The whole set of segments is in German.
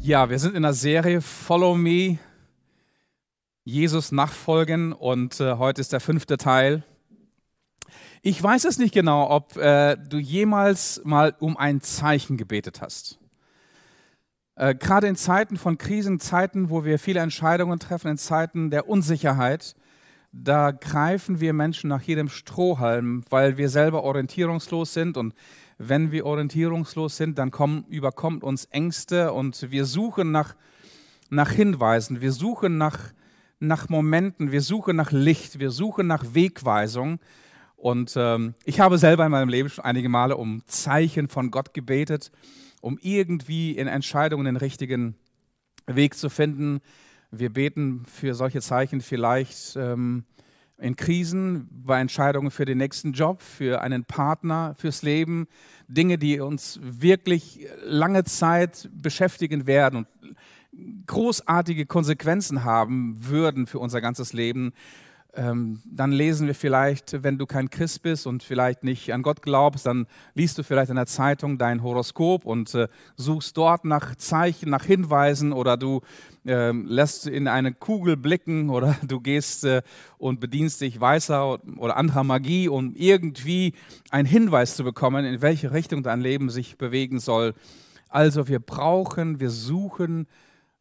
Ja, wir sind in der Serie Follow Me, Jesus nachfolgen und äh, heute ist der fünfte Teil. Ich weiß es nicht genau, ob äh, du jemals mal um ein Zeichen gebetet hast. Äh, Gerade in Zeiten von Krisenzeiten, wo wir viele Entscheidungen treffen, in Zeiten der Unsicherheit, da greifen wir Menschen nach jedem Strohhalm, weil wir selber orientierungslos sind und wenn wir orientierungslos sind, dann kommen, überkommt uns Ängste und wir suchen nach, nach Hinweisen, wir suchen nach, nach Momenten, wir suchen nach Licht, wir suchen nach Wegweisung. Und ähm, ich habe selber in meinem Leben schon einige Male um Zeichen von Gott gebetet, um irgendwie in Entscheidungen den richtigen Weg zu finden. Wir beten für solche Zeichen vielleicht ähm, in Krisen, bei Entscheidungen für den nächsten Job, für einen Partner, fürs Leben, Dinge, die uns wirklich lange Zeit beschäftigen werden und großartige Konsequenzen haben würden für unser ganzes Leben ähm, dann lesen wir vielleicht, wenn du kein Christ bist und vielleicht nicht an Gott glaubst, dann liest du vielleicht in der Zeitung dein Horoskop und äh, suchst dort nach Zeichen, nach Hinweisen oder du äh, lässt in eine Kugel blicken oder du gehst äh, und bedienst dich weißer oder anderer Magie, um irgendwie einen Hinweis zu bekommen, in welche Richtung dein Leben sich bewegen soll. Also wir brauchen, wir suchen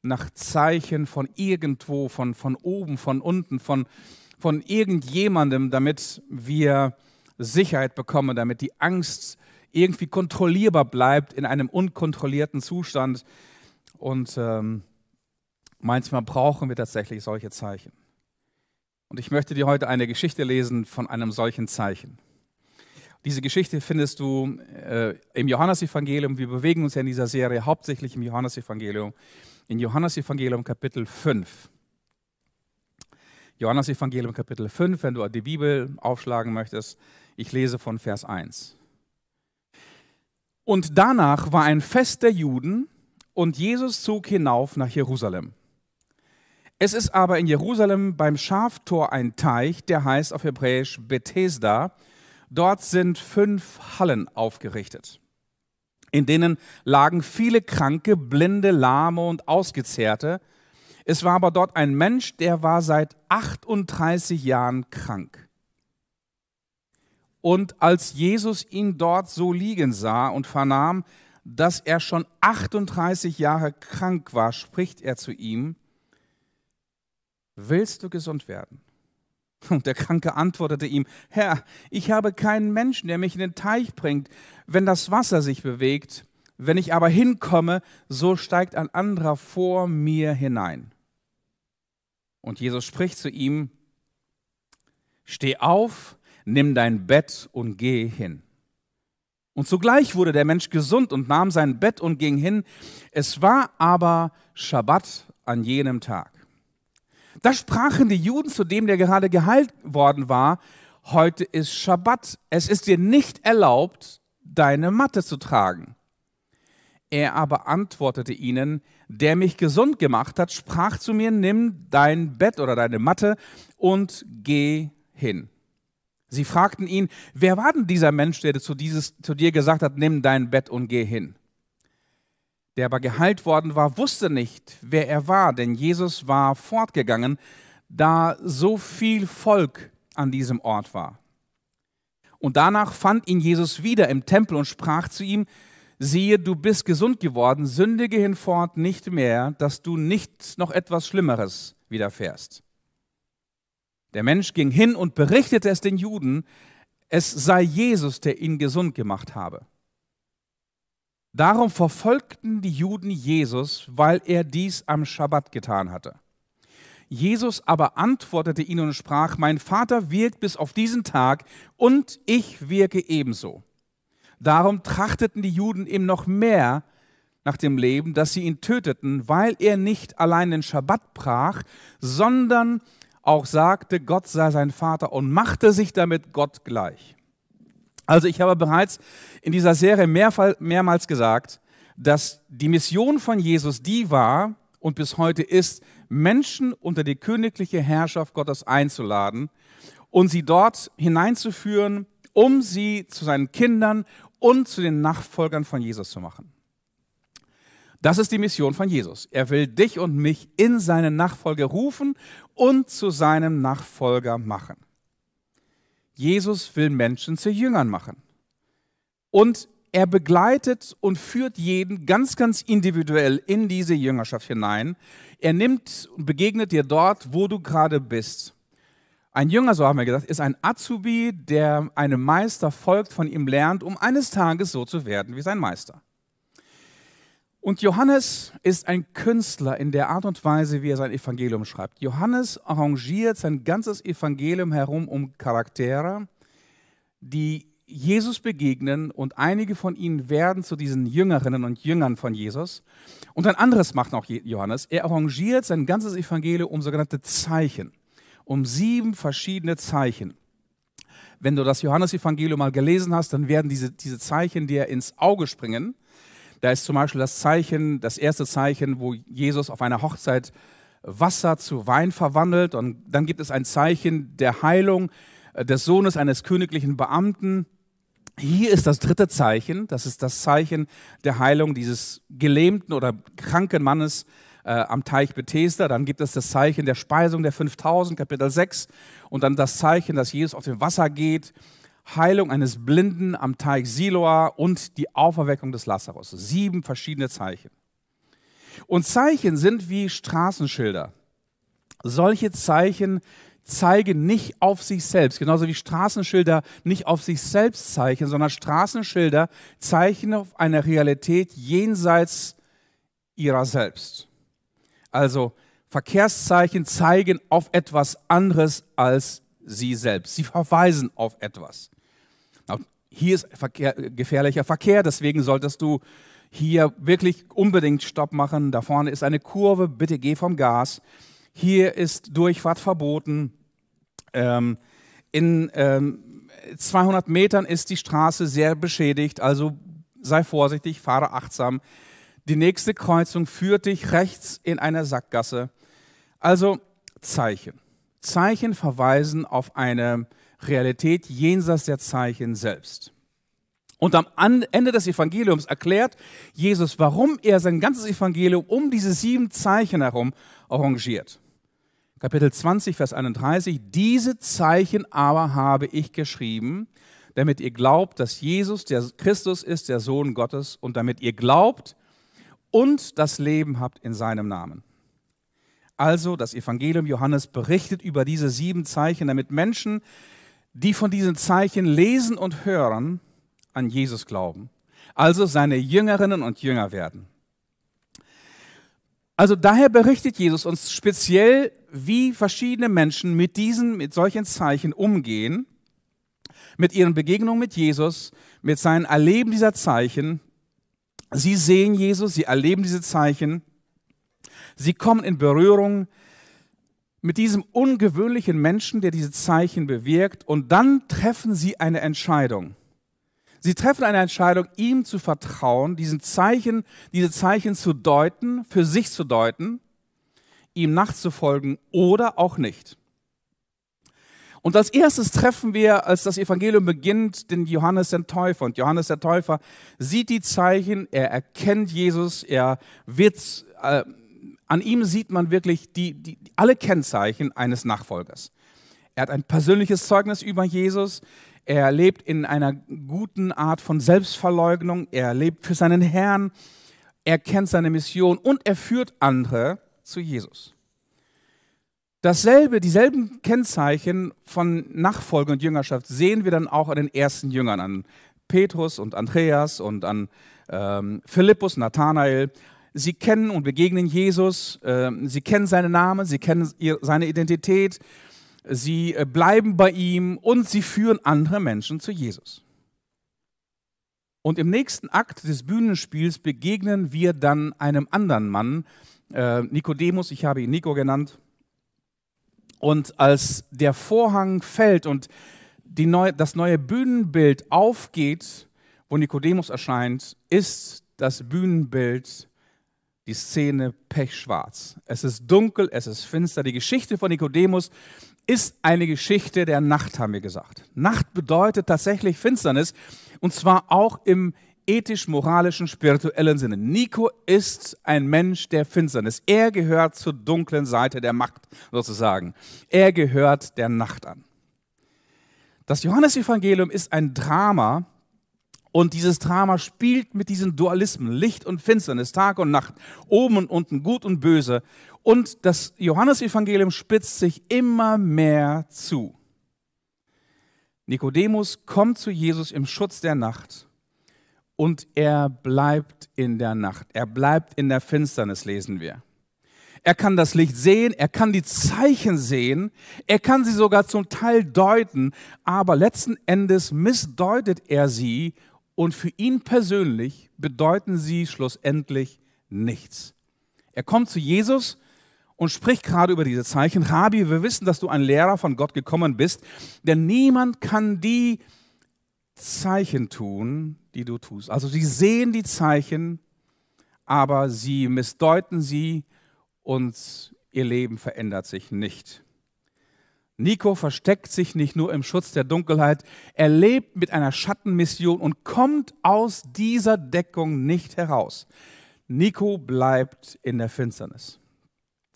nach Zeichen von irgendwo, von, von oben, von unten, von von irgendjemandem, damit wir Sicherheit bekommen, damit die Angst irgendwie kontrollierbar bleibt in einem unkontrollierten Zustand. Und ähm, manchmal brauchen wir tatsächlich solche Zeichen. Und ich möchte dir heute eine Geschichte lesen von einem solchen Zeichen. Diese Geschichte findest du äh, im Johannesevangelium. Wir bewegen uns ja in dieser Serie hauptsächlich im Johannesevangelium. In Johannesevangelium Kapitel 5. Johannes Evangelium Kapitel 5, wenn du die Bibel aufschlagen möchtest. Ich lese von Vers 1. Und danach war ein Fest der Juden und Jesus zog hinauf nach Jerusalem. Es ist aber in Jerusalem beim Schaftor ein Teich, der heißt auf Hebräisch Bethesda. Dort sind fünf Hallen aufgerichtet, in denen lagen viele Kranke, Blinde, Lahme und Ausgezehrte, es war aber dort ein Mensch, der war seit 38 Jahren krank. Und als Jesus ihn dort so liegen sah und vernahm, dass er schon 38 Jahre krank war, spricht er zu ihm, willst du gesund werden? Und der Kranke antwortete ihm, Herr, ich habe keinen Menschen, der mich in den Teich bringt, wenn das Wasser sich bewegt. Wenn ich aber hinkomme, so steigt ein anderer vor mir hinein. Und Jesus spricht zu ihm, steh auf, nimm dein Bett und geh hin. Und sogleich wurde der Mensch gesund und nahm sein Bett und ging hin. Es war aber Schabbat an jenem Tag. Da sprachen die Juden zu dem, der gerade geheilt worden war, heute ist Schabbat. Es ist dir nicht erlaubt, deine Matte zu tragen. Er aber antwortete ihnen, der mich gesund gemacht hat, sprach zu mir, nimm dein Bett oder deine Matte und geh hin. Sie fragten ihn, wer war denn dieser Mensch, der zu, dieses, zu dir gesagt hat, nimm dein Bett und geh hin? Der aber geheilt worden war, wusste nicht, wer er war, denn Jesus war fortgegangen, da so viel Volk an diesem Ort war. Und danach fand ihn Jesus wieder im Tempel und sprach zu ihm, siehe, du bist gesund geworden, sündige hinfort nicht mehr, dass du nicht noch etwas Schlimmeres widerfährst. Der Mensch ging hin und berichtete es den Juden, es sei Jesus, der ihn gesund gemacht habe. Darum verfolgten die Juden Jesus, weil er dies am Schabbat getan hatte. Jesus aber antwortete ihnen und sprach, mein Vater wirkt bis auf diesen Tag und ich wirke ebenso. Darum trachteten die Juden ihm noch mehr nach dem Leben, dass sie ihn töteten, weil er nicht allein den Schabbat brach, sondern auch sagte, Gott sei sein Vater und machte sich damit Gott gleich. Also ich habe bereits in dieser Serie mehrmals gesagt, dass die Mission von Jesus die war und bis heute ist, Menschen unter die königliche Herrschaft Gottes einzuladen und sie dort hineinzuführen, um sie zu seinen Kindern und zu den Nachfolgern von Jesus zu machen. Das ist die Mission von Jesus. Er will dich und mich in seine Nachfolge rufen und zu seinem Nachfolger machen. Jesus will Menschen zu Jüngern machen. Und er begleitet und führt jeden ganz, ganz individuell in diese Jüngerschaft hinein. Er nimmt und begegnet dir dort, wo du gerade bist. Ein Jünger, so haben wir gesagt, ist ein Azubi, der einem Meister folgt, von ihm lernt, um eines Tages so zu werden wie sein Meister. Und Johannes ist ein Künstler in der Art und Weise, wie er sein Evangelium schreibt. Johannes arrangiert sein ganzes Evangelium herum um Charaktere, die Jesus begegnen und einige von ihnen werden zu diesen Jüngerinnen und Jüngern von Jesus. Und ein anderes macht noch Johannes. Er arrangiert sein ganzes Evangelium um sogenannte Zeichen, um sieben verschiedene Zeichen. Wenn du das Johannesevangelium mal gelesen hast, dann werden diese, diese Zeichen dir ins Auge springen. Da ist zum Beispiel das Zeichen, das erste Zeichen, wo Jesus auf einer Hochzeit Wasser zu Wein verwandelt. Und dann gibt es ein Zeichen der Heilung äh, des Sohnes eines königlichen Beamten. Hier ist das dritte Zeichen, das ist das Zeichen der Heilung dieses gelähmten oder kranken Mannes äh, am Teich Bethesda. Dann gibt es das Zeichen der Speisung der 5000, Kapitel 6. Und dann das Zeichen, dass Jesus auf dem Wasser geht. Heilung eines Blinden am Teich Siloa und die Auferweckung des Lazarus. Sieben verschiedene Zeichen. Und Zeichen sind wie Straßenschilder. Solche Zeichen zeigen nicht auf sich selbst, genauso wie Straßenschilder nicht auf sich selbst zeichnen, sondern Straßenschilder zeichnen auf eine Realität jenseits ihrer selbst. Also Verkehrszeichen zeigen auf etwas anderes als sie selbst. Sie verweisen auf etwas hier ist Verkehr, gefährlicher Verkehr, deswegen solltest du hier wirklich unbedingt Stopp machen. Da vorne ist eine Kurve, bitte geh vom Gas. Hier ist Durchfahrt verboten. Ähm, in ähm, 200 Metern ist die Straße sehr beschädigt, also sei vorsichtig, fahre achtsam. Die nächste Kreuzung führt dich rechts in eine Sackgasse. Also Zeichen. Zeichen verweisen auf eine Realität jenseits der Zeichen selbst. Und am Ende des Evangeliums erklärt Jesus, warum er sein ganzes Evangelium um diese sieben Zeichen herum arrangiert. Kapitel 20, Vers 31, diese Zeichen aber habe ich geschrieben, damit ihr glaubt, dass Jesus der Christus ist, der Sohn Gottes, und damit ihr glaubt und das Leben habt in seinem Namen. Also das Evangelium Johannes berichtet über diese sieben Zeichen, damit Menschen, die von diesen Zeichen lesen und hören, an Jesus glauben, also seine Jüngerinnen und Jünger werden. Also daher berichtet Jesus uns speziell, wie verschiedene Menschen mit diesen, mit solchen Zeichen umgehen, mit ihren Begegnungen mit Jesus, mit seinem Erleben dieser Zeichen. Sie sehen Jesus, sie erleben diese Zeichen, sie kommen in Berührung mit diesem ungewöhnlichen Menschen, der diese Zeichen bewirkt, und dann treffen sie eine Entscheidung. Sie treffen eine Entscheidung, ihm zu vertrauen, diesen Zeichen, diese Zeichen zu deuten, für sich zu deuten, ihm nachzufolgen oder auch nicht. Und als erstes treffen wir, als das Evangelium beginnt, den Johannes den Täufer. Und Johannes der Täufer sieht die Zeichen, er erkennt Jesus, er wird, äh, an ihm sieht man wirklich die, die, alle Kennzeichen eines Nachfolgers. Er hat ein persönliches Zeugnis über Jesus. Er lebt in einer guten Art von Selbstverleugnung. Er lebt für seinen Herrn. Er kennt seine Mission und er führt andere zu Jesus. Dasselbe, dieselben Kennzeichen von Nachfolge und Jüngerschaft sehen wir dann auch an den ersten Jüngern, an Petrus und Andreas und an ähm, Philippus, Nathanael. Sie kennen und begegnen Jesus, äh, sie kennen seinen Namen, sie kennen ihr, seine Identität, sie äh, bleiben bei ihm und sie führen andere Menschen zu Jesus. Und im nächsten Akt des Bühnenspiels begegnen wir dann einem anderen Mann, äh, Nikodemus, ich habe ihn Nico genannt. Und als der Vorhang fällt und neu, das neue Bühnenbild aufgeht, wo Nikodemus erscheint, ist das Bühnenbild die Szene pechschwarz. Es ist dunkel, es ist finster. Die Geschichte von Nikodemus ist eine Geschichte der Nacht, haben wir gesagt. Nacht bedeutet tatsächlich Finsternis und zwar auch im ethisch-moralischen, spirituellen Sinne. Nico ist ein Mensch der Finsternis. Er gehört zur dunklen Seite der Macht sozusagen. Er gehört der Nacht an. Das Johannesevangelium ist ein Drama und dieses Drama spielt mit diesen Dualismen, Licht und Finsternis, Tag und Nacht, oben und unten, gut und böse. Und das Johannesevangelium spitzt sich immer mehr zu. Nikodemus kommt zu Jesus im Schutz der Nacht und er bleibt in der Nacht. Er bleibt in der Finsternis, lesen wir. Er kann das Licht sehen, er kann die Zeichen sehen, er kann sie sogar zum Teil deuten, aber letzten Endes missdeutet er sie und für ihn persönlich bedeuten sie schlussendlich nichts. Er kommt zu Jesus und spricht gerade über diese Zeichen. Rabi, wir wissen, dass du ein Lehrer von Gott gekommen bist, denn niemand kann die Zeichen tun, die du tust. Also sie sehen die Zeichen, aber sie missdeuten sie und ihr Leben verändert sich nicht. Nico versteckt sich nicht nur im Schutz der Dunkelheit, er lebt mit einer Schattenmission und kommt aus dieser Deckung nicht heraus. Nico bleibt in der Finsternis.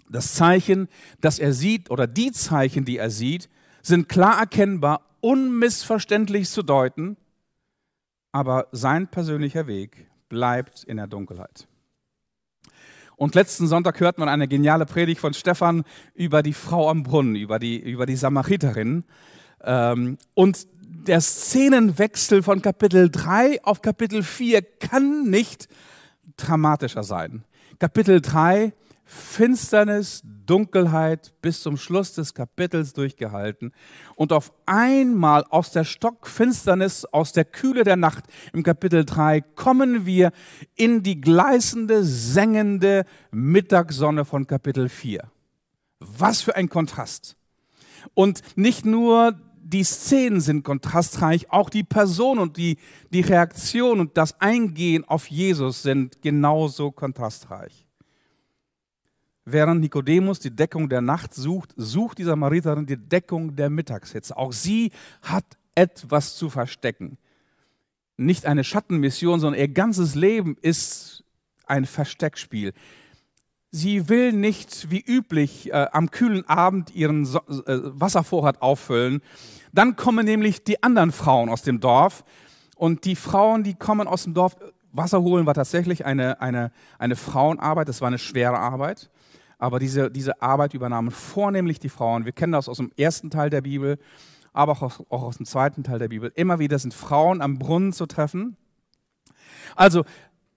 Das Zeichen, das er sieht oder die Zeichen, die er sieht, sind klar erkennbar, unmissverständlich zu deuten, aber sein persönlicher Weg bleibt in der Dunkelheit. Und letzten Sonntag hört man eine geniale Predigt von Stefan über die Frau am Brunnen, über die, über die Samariterin. Ähm, und der Szenenwechsel von Kapitel 3 auf Kapitel 4 kann nicht dramatischer sein. Kapitel 3 Finsternis, Dunkelheit bis zum Schluss des Kapitels durchgehalten und auf einmal aus der Stockfinsternis, aus der Kühle der Nacht im Kapitel 3 kommen wir in die gleißende, sengende Mittagssonne von Kapitel 4. Was für ein Kontrast. Und nicht nur die Szenen sind kontrastreich, auch die Person und die, die Reaktion und das Eingehen auf Jesus sind genauso kontrastreich. Während Nikodemus die Deckung der Nacht sucht, sucht die Samariterin die Deckung der Mittagshitze. Auch sie hat etwas zu verstecken. Nicht eine Schattenmission, sondern ihr ganzes Leben ist ein Versteckspiel. Sie will nicht wie üblich äh, am kühlen Abend ihren so äh, Wasservorrat auffüllen. Dann kommen nämlich die anderen Frauen aus dem Dorf. Und die Frauen, die kommen aus dem Dorf, Wasser holen war tatsächlich eine, eine, eine Frauenarbeit, das war eine schwere Arbeit aber diese, diese Arbeit übernahmen vornehmlich die Frauen. Wir kennen das aus dem ersten Teil der Bibel, aber auch aus, auch aus dem zweiten Teil der Bibel. Immer wieder sind Frauen am Brunnen zu treffen. Also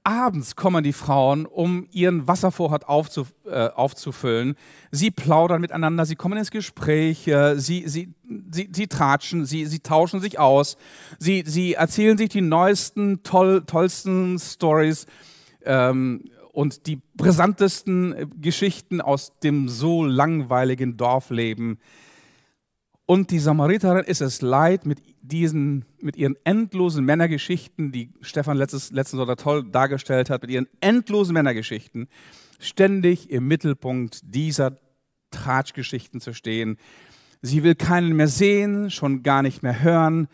abends kommen die Frauen, um ihren Wasservorrat aufzu, äh, aufzufüllen. Sie plaudern miteinander, sie kommen ins Gespräch, äh, sie, sie, sie, sie tratschen, sie, sie tauschen sich aus, sie, sie erzählen sich die neuesten, toll, tollsten Stories. Ähm, und die brisantesten äh, Geschichten aus dem so langweiligen Dorfleben. Und die Samariterin ist es leid, mit, diesen, mit ihren endlosen Männergeschichten, die Stefan letztes, letzten Sonntag toll dargestellt hat, mit ihren endlosen Männergeschichten, ständig im Mittelpunkt dieser Tratschgeschichten zu stehen. Sie will keinen mehr sehen, schon gar nicht mehr hören.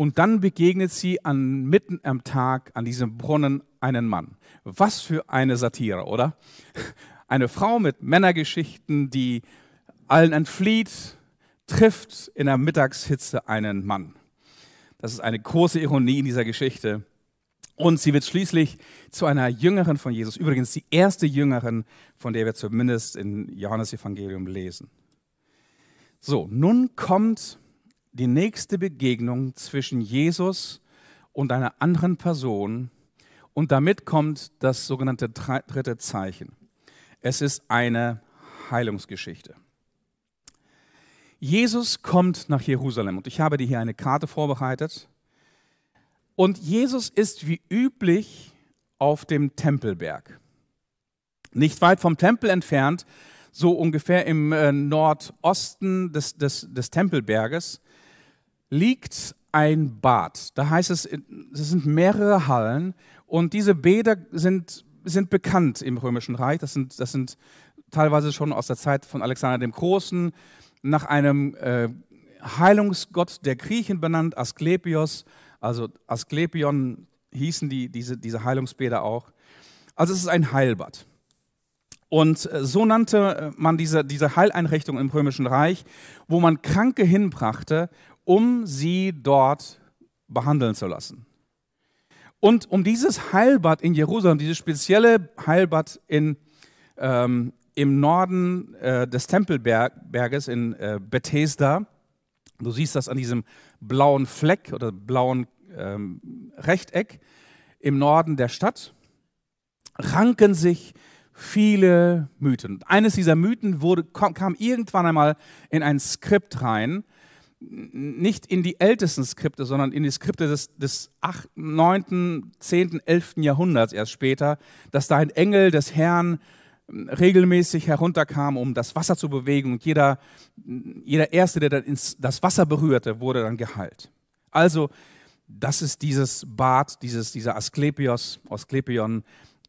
Und dann begegnet sie an, mitten am Tag an diesem Brunnen einen Mann. Was für eine Satire, oder? Eine Frau mit Männergeschichten, die allen entflieht, trifft in der Mittagshitze einen Mann. Das ist eine große Ironie in dieser Geschichte. Und sie wird schließlich zu einer Jüngerin von Jesus, übrigens die erste Jüngerin, von der wir zumindest in Johannes Evangelium lesen. So, nun kommt die nächste Begegnung zwischen Jesus und einer anderen Person, und damit kommt das sogenannte dritte Zeichen. Es ist eine Heilungsgeschichte. Jesus kommt nach Jerusalem und ich habe dir hier eine Karte vorbereitet. Und Jesus ist wie üblich auf dem Tempelberg. Nicht weit vom Tempel entfernt, so ungefähr im äh, Nordosten des, des, des Tempelberges, liegt ein Bad. Da heißt es, es sind mehrere Hallen und diese Bäder sind, sind bekannt im Römischen Reich. Das sind, das sind teilweise schon aus der Zeit von Alexander dem Großen, nach einem äh, Heilungsgott der Griechen benannt, Asklepios, also Asklepion, hießen die, diese, diese Heilungsbäder auch. Also es ist ein Heilbad. Und äh, so nannte äh, man diese, diese Heileinrichtung im Römischen Reich, wo man Kranke hinbrachte, um sie dort behandeln zu lassen. Und um dieses Heilbad in Jerusalem, dieses spezielle Heilbad in, ähm, im Norden äh, des Tempelberges in äh, Bethesda, du siehst das an diesem blauen Fleck oder blauen ähm, Rechteck im Norden der Stadt, ranken sich viele Mythen. Eines dieser Mythen wurde, kam irgendwann einmal in ein Skript rein, nicht in die ältesten Skripte, sondern in die Skripte des, des 8., 9., 10., 11. Jahrhunderts erst später, dass da ein Engel des Herrn hm, regelmäßig herunterkam, um das Wasser zu bewegen und jeder, jeder Erste, der dann ins, das Wasser berührte, wurde dann geheilt. Also, das ist dieses Bad, dieses, dieser Asklepios, Asklepion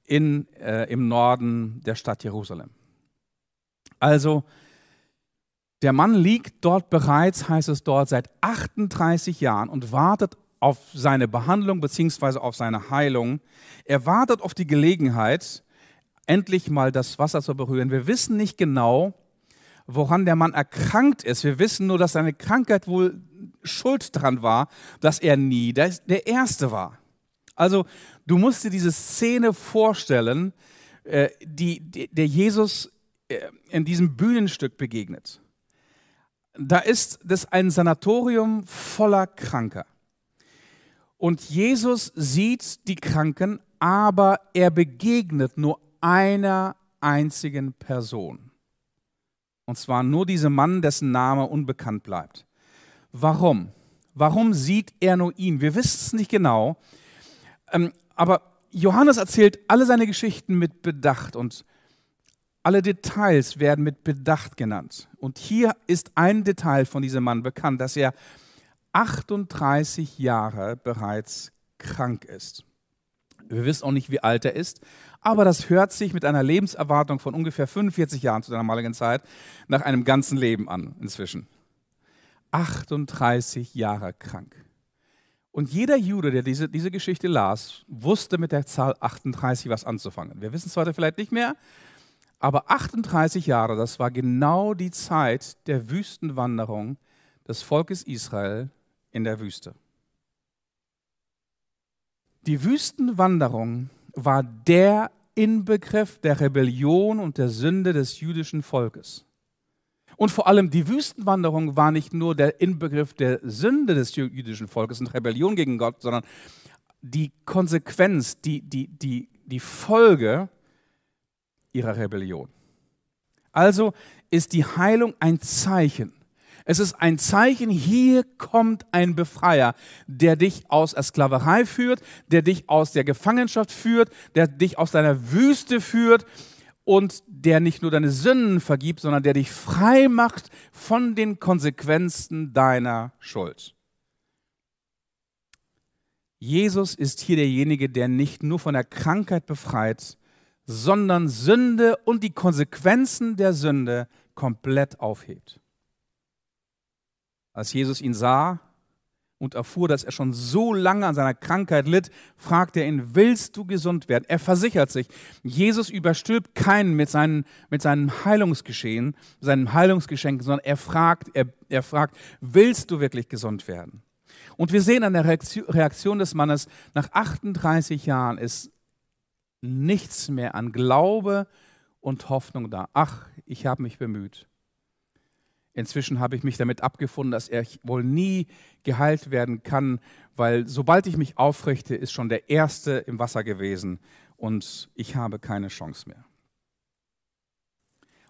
in, äh, im Norden der Stadt Jerusalem. Also, der Mann liegt dort bereits, heißt es dort, seit 38 Jahren und wartet auf seine Behandlung bzw. auf seine Heilung. Er wartet auf die Gelegenheit, endlich mal das Wasser zu berühren. Wir wissen nicht genau, woran der Mann erkrankt ist. Wir wissen nur, dass seine Krankheit wohl schuld dran war, dass er nie der, Erste war. Also du musst dir diese Szene vorstellen, äh, die, die, der Jesus äh, in diesem Bühnenstück begegnet da ist das ein Sanatorium voller Kranker. Und Jesus sieht die Kranken, aber er begegnet nur einer einzigen Person. Und zwar nur diesem Mann, dessen Name unbekannt bleibt. Warum? Warum sieht er nur ihn? Wir wissen es nicht genau. Ähm, aber Johannes erzählt alle seine Geschichten mit Bedacht und alle Details werden mit Bedacht genannt. Und hier ist ein Detail von diesem Mann bekannt, dass er 38 Jahre bereits krank ist. Wir wissen auch nicht, wie alt er ist, aber das hört sich mit einer Lebenserwartung von ungefähr 45 Jahren zu der damaligen Zeit nach einem ganzen Leben an inzwischen. 38 Jahre krank. Und jeder Jude, der diese, diese Geschichte las, wusste mit der Zahl 38 was anzufangen. Wir wissen es heute vielleicht nicht mehr, aber 38 Jahre, das war genau die Zeit der Wüstenwanderung des Volkes Israel in der Wüste. Die Wüstenwanderung war der Inbegriff der Rebellion und der Sünde des jüdischen Volkes. Und vor allem die Wüstenwanderung war nicht nur der Inbegriff der Sünde des jüdischen Volkes und Rebellion gegen Gott, sondern die Konsequenz, die, die, die, die Folge ihrer Rebellion. Also ist die Heilung ein Zeichen. Es ist ein Zeichen, hier kommt ein Befreier, der dich aus der Sklaverei führt, der dich aus der Gefangenschaft führt, der dich aus deiner Wüste führt und der nicht nur deine Sünden vergibt, sondern der dich frei macht von den Konsequenzen deiner Schuld. Jesus ist hier derjenige, der nicht nur von der Krankheit befreit, sondern Sünde und die Konsequenzen der Sünde komplett aufhebt. Als Jesus ihn sah und erfuhr, dass er schon so lange an seiner Krankheit litt, fragte er ihn, willst du gesund werden? Er versichert sich, Jesus überstülpt keinen mit, seinen, mit seinem Heilungsgeschehen, seinem Heilungsgeschenk, sondern er fragt, er, er fragt, willst du wirklich gesund werden? Und wir sehen an der Reaktion des Mannes, nach 38 Jahren ist nichts mehr an Glaube und Hoffnung da. Ach, ich habe mich bemüht. Inzwischen habe ich mich damit abgefunden, dass er wohl nie geheilt werden kann, weil sobald ich mich aufrichte, ist schon der Erste im Wasser gewesen und ich habe keine Chance mehr.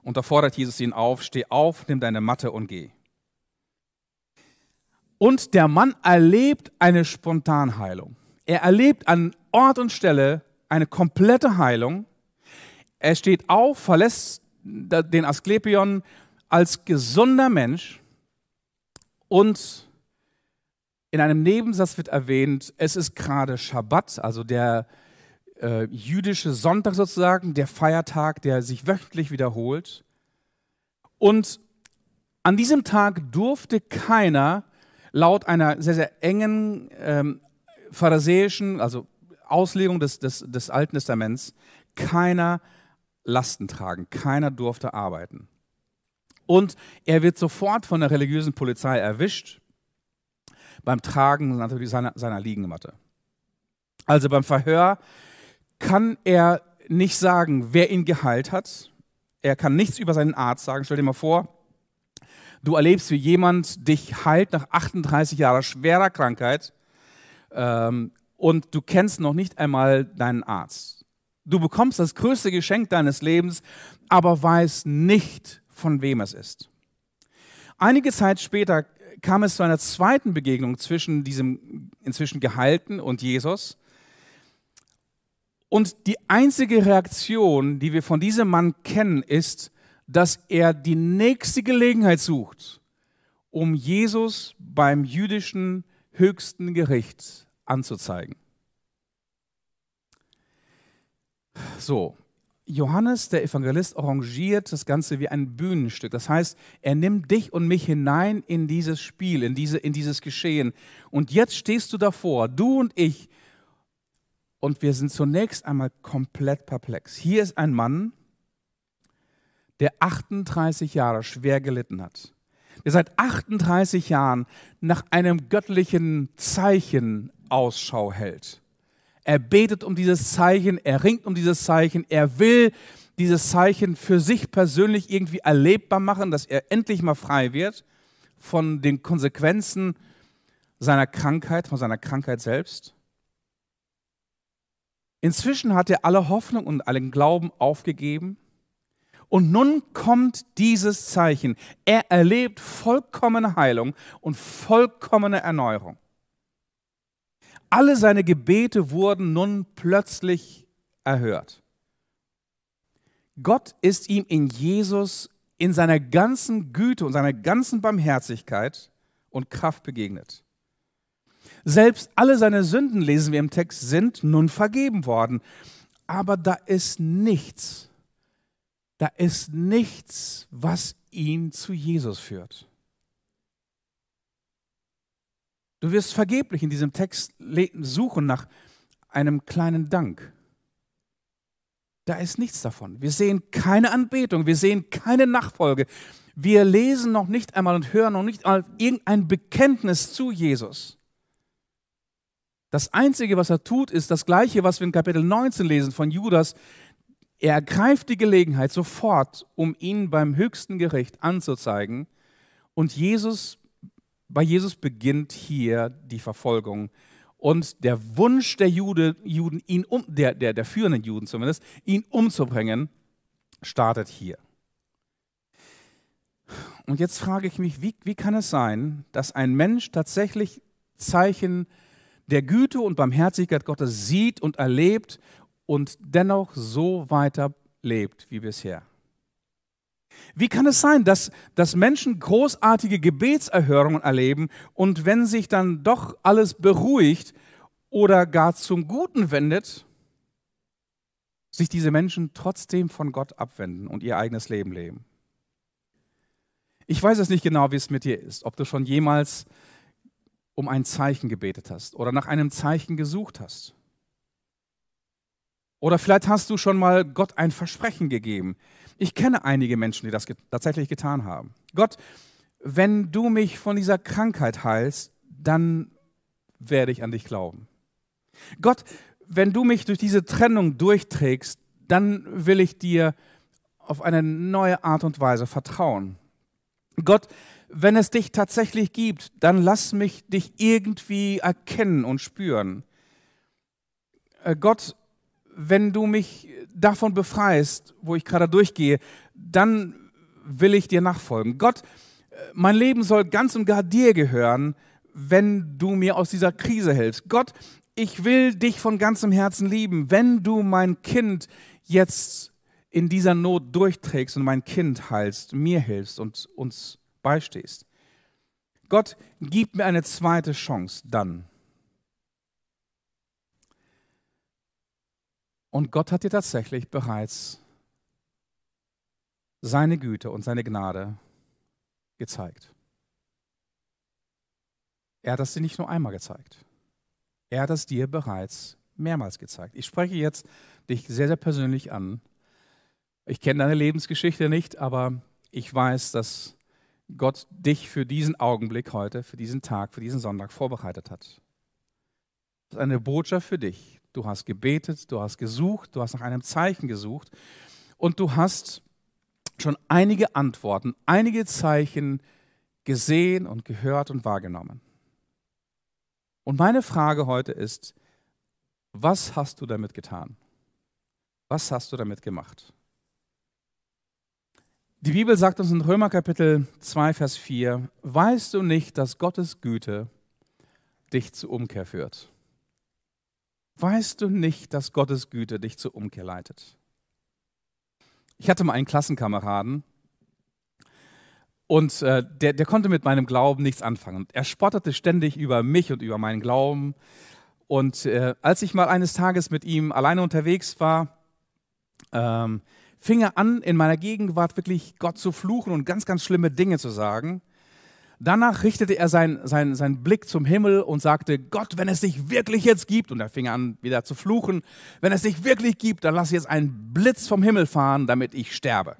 Und da fordert Jesus ihn auf, steh auf, nimm deine Matte und geh. Und der Mann erlebt eine Spontanheilung. Er erlebt an Ort und Stelle eine komplette Heilung. Er steht auf, verlässt den Asklepion als gesunder Mensch und in einem Nebensatz wird erwähnt, es ist gerade Schabbat, also der äh, jüdische Sonntag sozusagen, der Feiertag, der sich wöchentlich wiederholt. Und an diesem Tag durfte keiner laut einer sehr, sehr engen ähm, pharisäischen, also Auslegung des, des, des Alten Testaments keiner Lasten tragen, keiner durfte arbeiten. Und er wird sofort von der religiösen Polizei erwischt beim Tragen seiner, seiner Liegematte. Also beim Verhör kann er nicht sagen, wer ihn geheilt hat. Er kann nichts über seinen Arzt sagen. Stell dir mal vor, du erlebst, wie jemand dich heilt nach 38 Jahren schwerer Krankheit ähm, und du kennst noch nicht einmal deinen Arzt. Du bekommst das größte Geschenk deines Lebens, aber weißt nicht, von wem es ist. Einige Zeit später kam es zu einer zweiten Begegnung zwischen diesem inzwischen Geheilten und Jesus. Und die einzige Reaktion, die wir von diesem Mann kennen, ist, dass er die nächste Gelegenheit sucht, um Jesus beim jüdischen höchsten Gericht anzuzeigen. So, Johannes, der Evangelist, arrangiert das Ganze wie ein Bühnenstück. Das heißt, er nimmt dich und mich hinein in dieses Spiel, in, diese, in dieses Geschehen. Und jetzt stehst du davor, du und ich, und wir sind zunächst einmal komplett perplex. Hier ist ein Mann, der 38 Jahre schwer gelitten hat, der seit 38 Jahren nach einem göttlichen Zeichen Ausschau hält. Er betet um dieses Zeichen, er ringt um dieses Zeichen, er will dieses Zeichen für sich persönlich irgendwie erlebbar machen, dass er endlich mal frei wird von den Konsequenzen seiner Krankheit, von seiner Krankheit selbst. Inzwischen hat er alle Hoffnung und allen Glauben aufgegeben. Und nun kommt dieses Zeichen. Er erlebt vollkommene Heilung und vollkommene Erneuerung. Alle seine Gebete wurden nun plötzlich erhört. Gott ist ihm in Jesus in seiner ganzen Güte und seiner ganzen Barmherzigkeit und Kraft begegnet. Selbst alle seine Sünden, lesen wir im Text, sind nun vergeben worden. Aber da ist nichts, da ist nichts, was ihn zu Jesus führt. Du wirst vergeblich in diesem Text suchen nach einem kleinen Dank. Da ist nichts davon. Wir sehen keine Anbetung, wir sehen keine Nachfolge. Wir lesen noch nicht einmal und hören noch nicht einmal irgendein Bekenntnis zu Jesus. Das Einzige, was er tut, ist das Gleiche, was wir in Kapitel 19 lesen von Judas. Er ergreift die Gelegenheit sofort, um ihn beim höchsten Gericht anzuzeigen. Und Jesus, bei Jesus beginnt hier die Verfolgung. Und der Wunsch der Jude, Juden, ihn um, der, der, der führenden Juden zumindest, ihn umzubringen, startet hier. Und jetzt frage ich mich, wie, wie kann es sein, dass ein Mensch tatsächlich Zeichen der Güte und Barmherzigkeit Gottes sieht und erlebt und dennoch so weiter lebt wie bisher. Wie kann es sein, dass, dass Menschen großartige Gebetserhörungen erleben und wenn sich dann doch alles beruhigt oder gar zum Guten wendet, sich diese Menschen trotzdem von Gott abwenden und ihr eigenes Leben leben? Ich weiß es nicht genau, wie es mit dir ist, ob du schon jemals um ein Zeichen gebetet hast oder nach einem Zeichen gesucht hast. Oder vielleicht hast du schon mal Gott ein Versprechen gegeben. Ich kenne einige Menschen, die das tatsächlich getan haben. Gott, wenn du mich von dieser Krankheit heilst, dann werde ich an dich glauben. Gott, wenn du mich durch diese Trennung durchträgst, dann will ich dir auf eine neue Art und Weise vertrauen. Gott, wenn es dich tatsächlich gibt, dann lass mich dich irgendwie erkennen und spüren. Äh, Gott, wenn du mich davon befreist, wo ich gerade durchgehe, dann will ich dir nachfolgen. Gott, äh, mein Leben soll ganz und gar dir gehören, wenn du mir aus dieser Krise hilfst. Gott, ich will dich von ganzem Herzen lieben, wenn du mein Kind jetzt in dieser Not durchträgst und mein Kind heilst, mir hilfst und uns beistehst. Gott, gib mir eine zweite Chance dann. Und Gott hat dir tatsächlich bereits seine Güte und seine Gnade gezeigt. Er hat es dir nicht nur einmal gezeigt. Er hat es dir bereits mehrmals gezeigt. Ich spreche jetzt dich sehr, sehr persönlich an. Ich kenne deine Lebensgeschichte nicht, aber ich weiß, dass Gott dich für diesen Augenblick heute, für diesen Tag, für diesen Sonntag vorbereitet hat. Das ist eine Botschaft für dich. Du hast gebetet, du hast gesucht, du hast nach einem Zeichen gesucht und du hast schon einige Antworten, einige Zeichen gesehen und gehört und wahrgenommen. Und meine Frage heute ist, was hast du damit getan? Was hast du damit gemacht? Die Bibel sagt uns in Römer Kapitel 2, Vers 4, weißt du nicht, dass Gottes Güte dich zur Umkehr führt? Weißt du nicht, dass Gottes Güte dich zur Umkehr leitet? Ich hatte mal einen Klassenkameraden und äh, der, der konnte mit meinem Glauben nichts anfangen. Er spottete ständig über mich und über meinen Glauben. Und äh, als ich mal eines Tages mit ihm alleine unterwegs war, ähm, fing er an, in meiner Gegenwart wirklich Gott zu fluchen und ganz, ganz schlimme Dinge zu sagen. Danach richtete er seinen sein, sein Blick zum Himmel und sagte, Gott, wenn es dich wirklich jetzt gibt, und er fing an wieder zu fluchen, wenn es dich wirklich gibt, dann lass jetzt einen Blitz vom Himmel fahren, damit ich sterbe.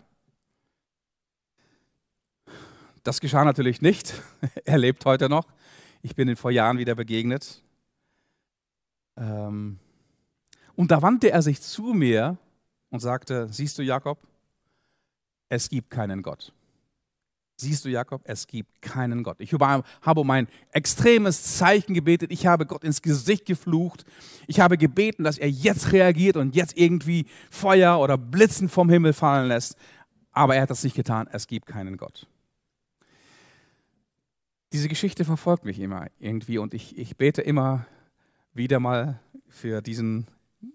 Das geschah natürlich nicht. Er lebt heute noch. Ich bin ihm vor Jahren wieder begegnet. Ähm, und da wandte er sich zu mir und sagte, siehst du Jakob, es gibt keinen Gott. Siehst du Jakob, es gibt keinen Gott. Ich habe um ein extremes Zeichen gebetet, ich habe Gott ins Gesicht geflucht, ich habe gebeten, dass er jetzt reagiert und jetzt irgendwie Feuer oder Blitzen vom Himmel fallen lässt, aber er hat das nicht getan, es gibt keinen Gott. Diese Geschichte verfolgt mich immer irgendwie und ich, ich bete immer wieder mal für diesen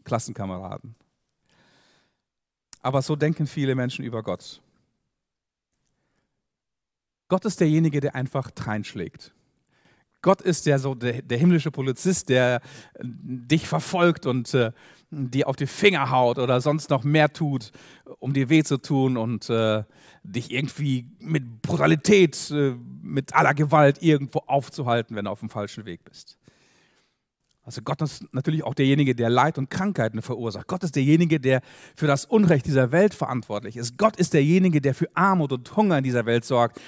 Klassenkameraden. Aber so denken viele Menschen über Gott. Gott ist derjenige, der einfach dreinschlägt. Gott ist der, so der, der himmlische Polizist, der äh, dich verfolgt und äh, dir auf die Finger haut oder sonst noch mehr tut, um dir weh zu tun und äh, dich irgendwie mit Brutalität, äh, mit aller Gewalt irgendwo aufzuhalten, wenn du auf dem falschen Weg bist. Also Gott ist natürlich auch derjenige, der Leid und Krankheiten verursacht. Gott ist derjenige, der für das Unrecht dieser Welt verantwortlich ist. Gott ist derjenige, der für Armut und Hunger in dieser Welt sorgt.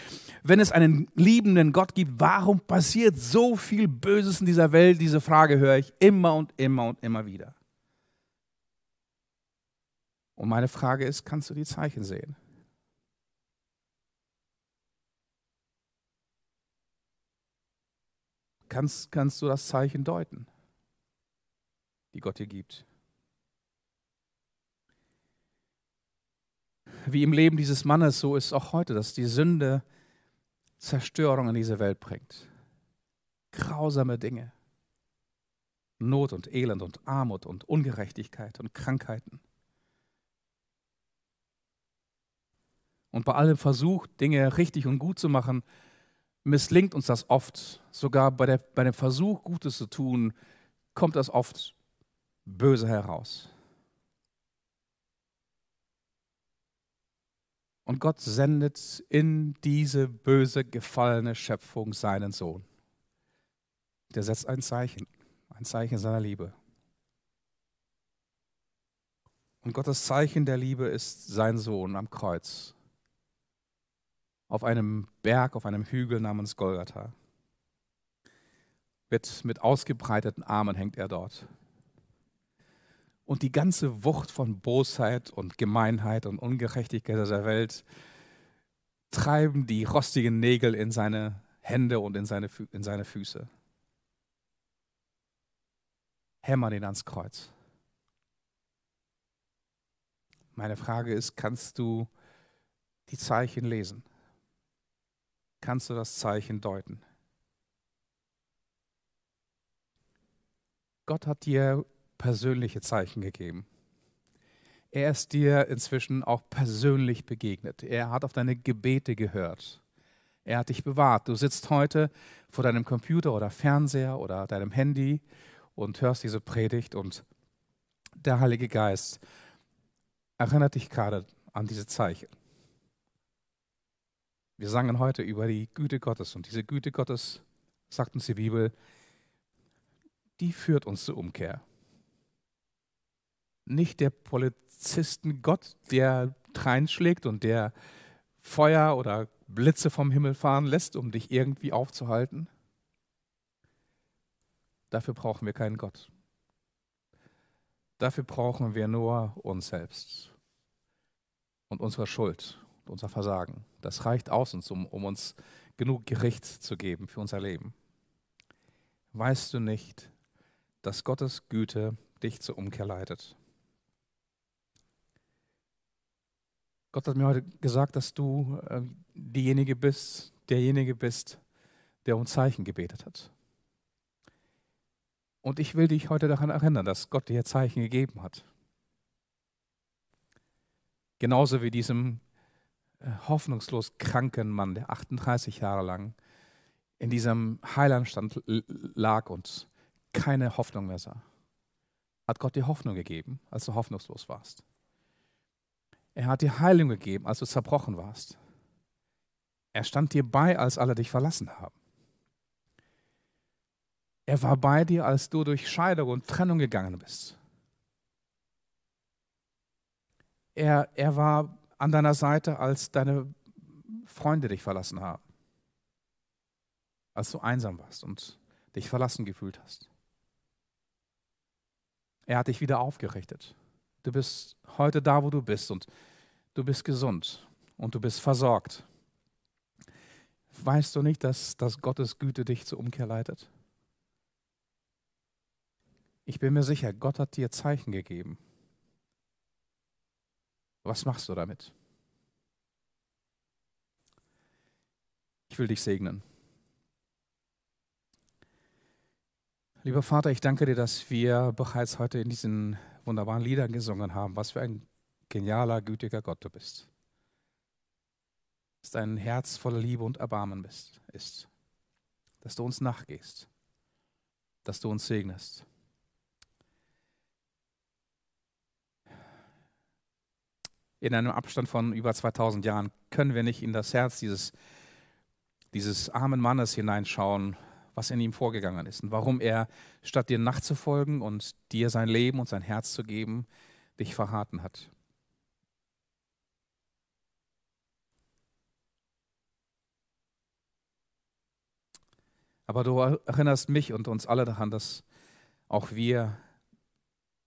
Wenn es einen liebenden Gott gibt, warum passiert so viel Böses in dieser Welt? Diese Frage höre ich immer und immer und immer wieder. Und meine Frage ist, kannst du die Zeichen sehen? Kannst, kannst du das Zeichen deuten? Die Gott dir gibt. Wie im Leben dieses Mannes, so ist auch heute, dass die Sünde Zerstörung in diese Welt bringt. Grausame Dinge. Not und Elend und Armut und Ungerechtigkeit und Krankheiten. Und bei allem Versuch, Dinge richtig und gut zu machen, misslingt uns das oft. Sogar bei, der, bei dem Versuch, Gutes zu tun, kommt das oft böse heraus. Und Gott sendet in diese böse, gefallene Schöpfung seinen Sohn. Der setzt ein Zeichen, ein Zeichen seiner Liebe. Und Gottes Zeichen der Liebe ist sein Sohn am Kreuz. Auf einem Berg, auf einem Hügel namens Golgatha. Mit, mit ausgebreiteten Armen hängt er dort und die ganze Wucht von Bosheit und Gemeinheit und Ungerechtigkeit dieser Welt treiben die rostigen Nägel in seine Hände und in seine, in seine Füße. Hämmern ihn ans Kreuz. Meine Frage ist, kannst du die Zeichen lesen? Kannst du das Zeichen deuten? Gott hat dir persönliche Zeichen gegeben. Er ist dir inzwischen auch persönlich begegnet. Er hat auf deine Gebete gehört. Er hat dich bewahrt. Du sitzt heute vor deinem Computer oder Fernseher oder deinem Handy und hörst diese Predigt und der Heilige Geist erinnert dich gerade an diese Zeichen. Wir sangen heute über die Güte Gottes und diese Güte Gottes, sagt uns die Bibel, die führt uns zur Umkehr. Nicht der Polizistengott, der reinschlägt und der Feuer oder Blitze vom Himmel fahren lässt, um dich irgendwie aufzuhalten. Dafür brauchen wir keinen Gott. Dafür brauchen wir nur uns selbst und unsere Schuld und unser Versagen. Das reicht aus uns, um, um uns genug Gericht zu geben für unser Leben. Weißt du nicht, dass Gottes Güte dich zur Umkehr leitet? Gott hat mir heute gesagt, dass du äh, diejenige bist, derjenige bist, der um Zeichen gebetet hat. Und ich will dich heute daran erinnern, dass Gott dir Zeichen gegeben hat. Genauso wie diesem äh, hoffnungslos kranken Mann, der 38 Jahre lang in diesem Heilandstand lag und keine Hoffnung mehr sah. Hat Gott dir Hoffnung gegeben, als du hoffnungslos warst. Er hat dir Heilung gegeben, als du zerbrochen warst. Er stand dir bei, als alle dich verlassen haben. Er war bei dir, als du durch Scheidung und Trennung gegangen bist. Er, er war an deiner Seite, als deine Freunde dich verlassen haben. Als du einsam warst und dich verlassen gefühlt hast. Er hat dich wieder aufgerichtet. Du bist heute da, wo du bist und du bist gesund und du bist versorgt. Weißt du nicht, dass, dass Gottes Güte dich zur Umkehr leitet? Ich bin mir sicher, Gott hat dir Zeichen gegeben. Was machst du damit? Ich will dich segnen. Lieber Vater, ich danke dir, dass wir bereits heute in diesen wunderbaren Liedern gesungen haben. Was für ein genialer, gütiger Gott du bist. Dass dein Herz voller Liebe und Erbarmen bist, ist. Dass du uns nachgehst. Dass du uns segnest. in einem Abstand von über 2000 Jahren können wir nicht in das Herz dieses, dieses armen Mannes hineinschauen, was in ihm vorgegangen ist und warum er, statt dir nachzufolgen und dir sein Leben und sein Herz zu geben, dich verraten hat. Aber du erinnerst mich und uns alle daran, dass auch wir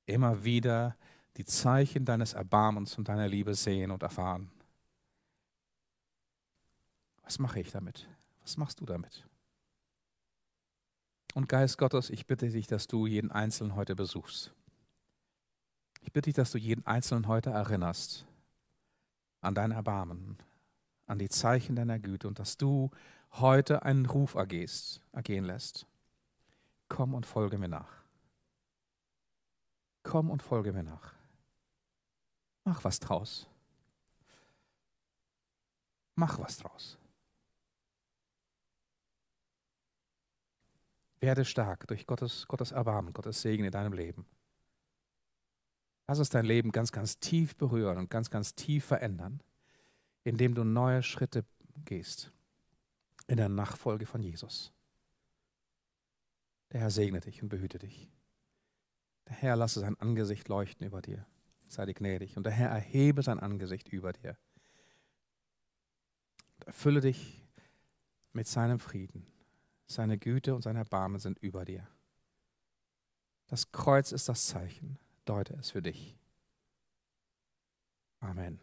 immer wieder die Zeichen deines Erbarmens und deiner Liebe sehen und erfahren. Was mache ich damit? Was machst du damit? Und Geist Gottes, ich bitte dich, dass du jeden Einzelnen heute besuchst. Ich bitte dich, dass du jeden Einzelnen heute erinnerst an dein Erbarmen, an die Zeichen deiner Güte und dass du heute einen Ruf ergehst, ergehen lässt. Komm und folge mir nach. Komm und folge mir nach. Mach was draus. Mach was draus. Werde stark durch Gottes, Gottes Erbarmen, Gottes Segen in deinem Leben. Lass es dein Leben ganz, ganz tief berühren und ganz, ganz tief verändern, indem du neue Schritte gehst in der Nachfolge von Jesus. Der Herr segne dich und behüte dich. Der Herr lasse sein Angesicht leuchten über dir sei dir gnädig. Und der Herr erhebe sein Angesicht über dir. Und erfülle dich mit seinem Frieden. Seine Güte und sein Erbarmen sind über dir. Das Kreuz ist das Zeichen. Deute es für dich. Amen.